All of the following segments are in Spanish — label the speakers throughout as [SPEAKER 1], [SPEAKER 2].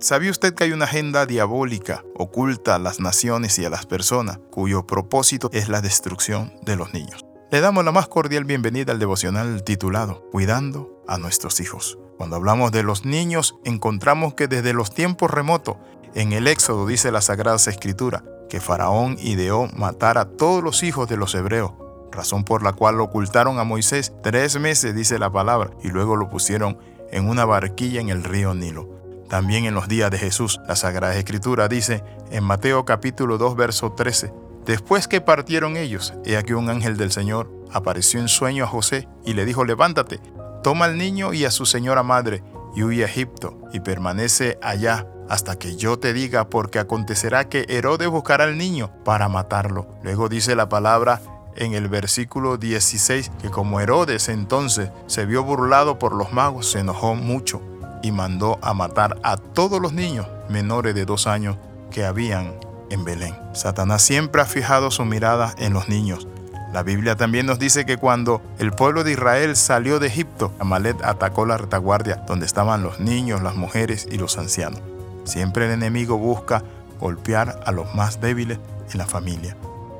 [SPEAKER 1] ¿Sabía usted que hay una agenda diabólica oculta a las naciones y a las personas cuyo propósito es la destrucción de los niños? Le damos la más cordial bienvenida al devocional titulado Cuidando a nuestros hijos. Cuando hablamos de los niños, encontramos que desde los tiempos remotos, en el Éxodo dice la Sagrada Escritura, que Faraón ideó matar a todos los hijos de los hebreos, razón por la cual ocultaron a Moisés tres meses, dice la palabra, y luego lo pusieron en una barquilla en el río Nilo. También en los días de Jesús, la Sagrada Escritura dice en Mateo capítulo 2, verso 13, Después que partieron ellos, he aquí un ángel del Señor apareció en sueño a José y le dijo, levántate, toma al niño y a su señora madre y huye a Egipto y permanece allá hasta que yo te diga, porque acontecerá que Herodes buscará al niño para matarlo. Luego dice la palabra en el versículo 16 que como Herodes entonces se vio burlado por los magos, se enojó mucho y mandó a matar a todos los niños menores de dos años que habían en Belén. Satanás siempre ha fijado su mirada en los niños. La Biblia también nos dice que cuando el pueblo de Israel salió de Egipto, Amalet atacó la retaguardia donde estaban los niños, las mujeres y los ancianos. Siempre el enemigo busca golpear a los más débiles en la familia.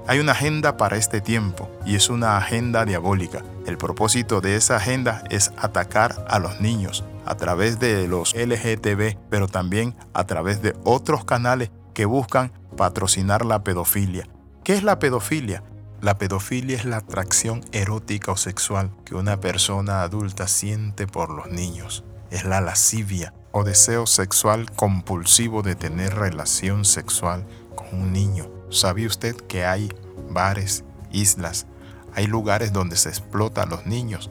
[SPEAKER 1] Hay una agenda para este tiempo y es una agenda diabólica. El propósito de esa agenda es atacar a los niños, a través de los LGTB, pero también a través de otros canales que buscan patrocinar la pedofilia. ¿Qué es la pedofilia? La pedofilia es la atracción erótica o sexual que una persona adulta siente por los niños. Es la lascivia o deseo sexual compulsivo de tener relación sexual con un niño. ¿Sabía usted que hay bares, islas, hay lugares donde se explota a los niños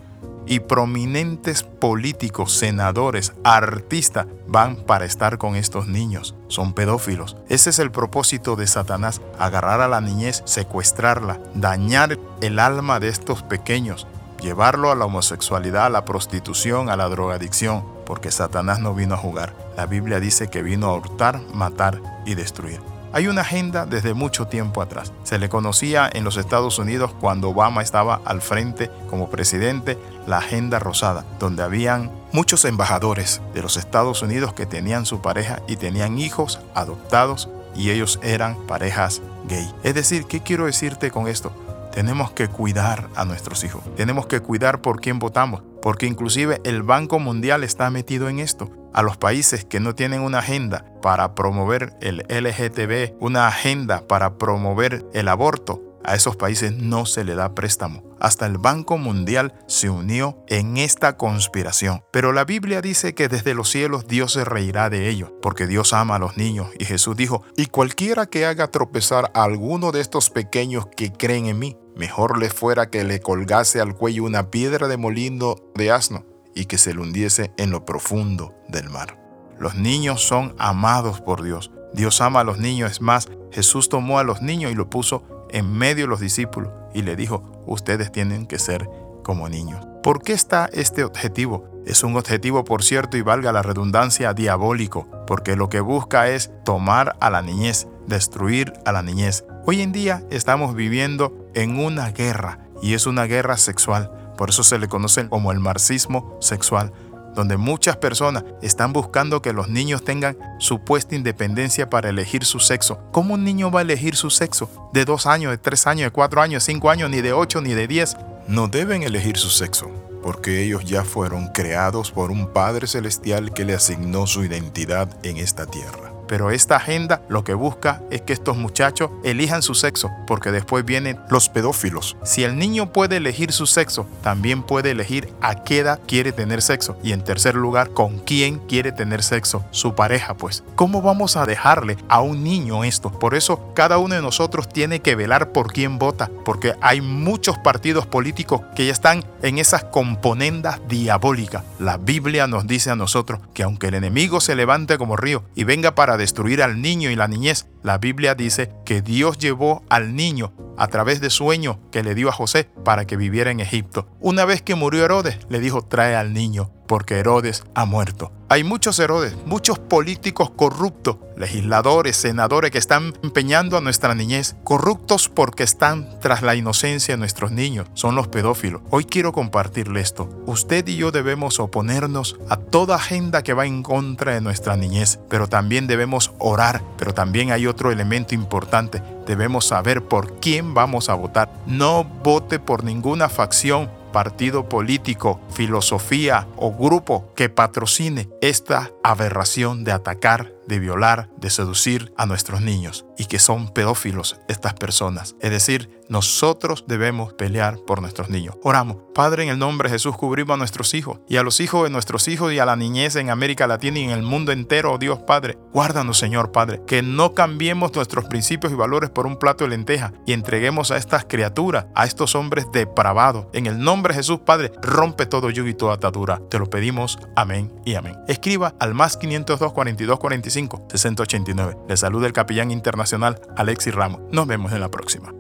[SPEAKER 1] y prominentes políticos, senadores, artistas van para estar con estos niños. Son pedófilos. Ese es el propósito de Satanás, agarrar a la niñez, secuestrarla, dañar el alma de estos pequeños, llevarlo a la homosexualidad, a la prostitución, a la drogadicción, porque Satanás no vino a jugar. La Biblia dice que vino a hurtar, matar y destruir. Hay una agenda desde mucho tiempo atrás. Se le conocía en los Estados Unidos cuando Obama estaba al frente como presidente la Agenda Rosada, donde habían muchos embajadores de los Estados Unidos que tenían su pareja y tenían hijos adoptados y ellos eran parejas gay. Es decir, ¿qué quiero decirte con esto? Tenemos que cuidar a nuestros hijos. Tenemos que cuidar por quién votamos, porque inclusive el Banco Mundial está metido en esto a los países que no tienen una agenda para promover el LGTB, una agenda para promover el aborto, a esos países no se le da préstamo. Hasta el Banco Mundial se unió en esta conspiración. Pero la Biblia dice que desde los cielos Dios se reirá de ellos, porque Dios ama a los niños. Y Jesús dijo, y cualquiera que haga tropezar a alguno de estos pequeños que creen en mí, mejor le fuera que le colgase al cuello una piedra de molino de asno y que se le hundiese en lo profundo del mar. Los niños son amados por Dios. Dios ama a los niños. Es más, Jesús tomó a los niños y lo puso en medio de los discípulos y le dijo, ustedes tienen que ser como niños. ¿Por qué está este objetivo? Es un objetivo, por cierto, y valga la redundancia, diabólico, porque lo que busca es tomar a la niñez, destruir a la niñez. Hoy en día estamos viviendo en una guerra, y es una guerra sexual. Por eso se le conoce como el marxismo sexual, donde muchas personas están buscando que los niños tengan supuesta independencia para elegir su sexo. ¿Cómo un niño va a elegir su sexo? ¿De dos años, de tres años, de cuatro años, de cinco años, ni de ocho, ni de diez? No deben elegir su sexo, porque ellos ya fueron creados por un Padre Celestial que le asignó su identidad en esta tierra. Pero esta agenda lo que busca es que estos muchachos elijan su sexo, porque después vienen los pedófilos. Si el niño puede elegir su sexo, también puede elegir a qué edad quiere tener sexo. Y en tercer lugar, con quién quiere tener sexo. Su pareja, pues. ¿Cómo vamos a dejarle a un niño esto? Por eso cada uno de nosotros tiene que velar por quién vota, porque hay muchos partidos políticos que ya están en esas componendas diabólicas. La Biblia nos dice a nosotros que aunque el enemigo se levante como río y venga para destruir al niño y la niñez. La Biblia dice que Dios llevó al niño a través de sueño que le dio a José para que viviera en Egipto. Una vez que murió Herodes, le dijo, trae al niño. Porque Herodes ha muerto. Hay muchos Herodes, muchos políticos corruptos, legisladores, senadores que están empeñando a nuestra niñez, corruptos porque están tras la inocencia de nuestros niños, son los pedófilos. Hoy quiero compartirle esto. Usted y yo debemos oponernos a toda agenda que va en contra de nuestra niñez, pero también debemos orar, pero también hay otro elemento importante, debemos saber por quién vamos a votar. No vote por ninguna facción partido político, filosofía o grupo que patrocine esta aberración de atacar de violar, de seducir a nuestros niños y que son pedófilos estas personas. Es decir, nosotros debemos pelear por nuestros niños. Oramos, Padre, en el nombre de Jesús cubrimos a nuestros hijos y a los hijos de nuestros hijos y a la niñez en América Latina y en el mundo entero, oh Dios Padre. Guárdanos, Señor Padre, que no cambiemos nuestros principios y valores por un plato de lenteja y entreguemos a estas criaturas, a estos hombres depravados. En el nombre de Jesús, Padre, rompe todo yugo y toda atadura. Te lo pedimos. Amén y amén. Escriba al más 502 42 45 6089. Le saluda el capellán internacional Alexis Ramos. Nos vemos en la próxima.